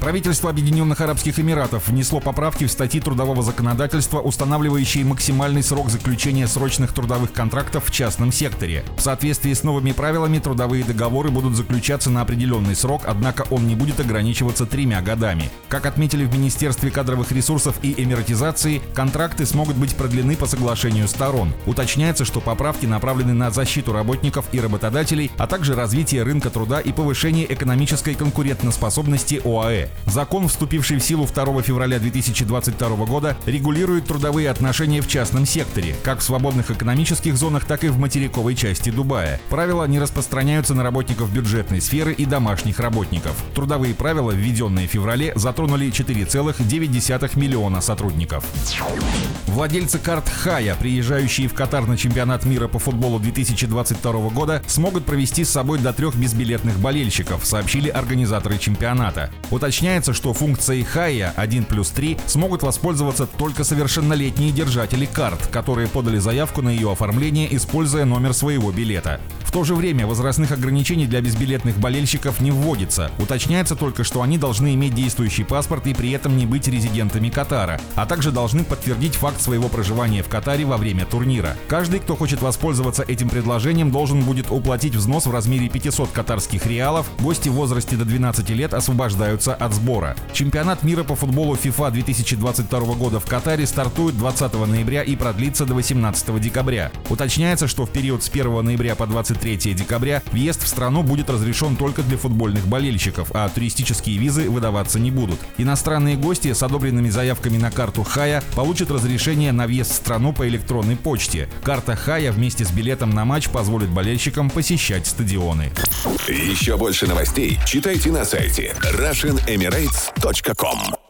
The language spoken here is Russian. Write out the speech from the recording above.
Правительство Объединенных Арабских Эмиратов внесло поправки в статьи трудового законодательства, устанавливающие максимальный срок заключения срочных трудовых контрактов в частном секторе. В соответствии с новыми правилами трудовые договоры будут заключаться на определенный срок, однако он не будет ограничиваться тремя годами. Как отметили в Министерстве кадровых ресурсов и эмиратизации, контракты смогут быть продлены по соглашению сторон. Уточняется, что поправки направлены на защиту работников и работодателей, а также развитие рынка труда и повышение экономической конкурентоспособности ОАЭ. Закон, вступивший в силу 2 февраля 2022 года, регулирует трудовые отношения в частном секторе, как в свободных экономических зонах, так и в материковой части Дубая. Правила не распространяются на работников бюджетной сферы и домашних работников. Трудовые правила, введенные в феврале, затронули 4,9 миллиона сотрудников. Владельцы карт Хая, приезжающие в Катар на чемпионат мира по футболу 2022 года, смогут провести с собой до трех безбилетных болельщиков, сообщили организаторы чемпионата. Уточняется Уточняется, что функцией Хая 1 плюс 3 смогут воспользоваться только совершеннолетние держатели карт, которые подали заявку на ее оформление, используя номер своего билета. В то же время возрастных ограничений для безбилетных болельщиков не вводится. Уточняется только, что они должны иметь действующий паспорт и при этом не быть резидентами Катара, а также должны подтвердить факт своего проживания в Катаре во время турнира. Каждый, кто хочет воспользоваться этим предложением, должен будет уплатить взнос в размере 500 катарских реалов. Гости в возрасте до 12 лет освобождаются от сбора. Чемпионат мира по футболу FIFA 2022 года в Катаре стартует 20 ноября и продлится до 18 декабря. Уточняется, что в период с 1 ноября по 23 23 декабря въезд в страну будет разрешен только для футбольных болельщиков, а туристические визы выдаваться не будут. Иностранные гости с одобренными заявками на карту Хая получат разрешение на въезд в страну по электронной почте. Карта Хая вместе с билетом на матч позволит болельщикам посещать стадионы. Еще больше новостей читайте на сайте RussianEmirates.com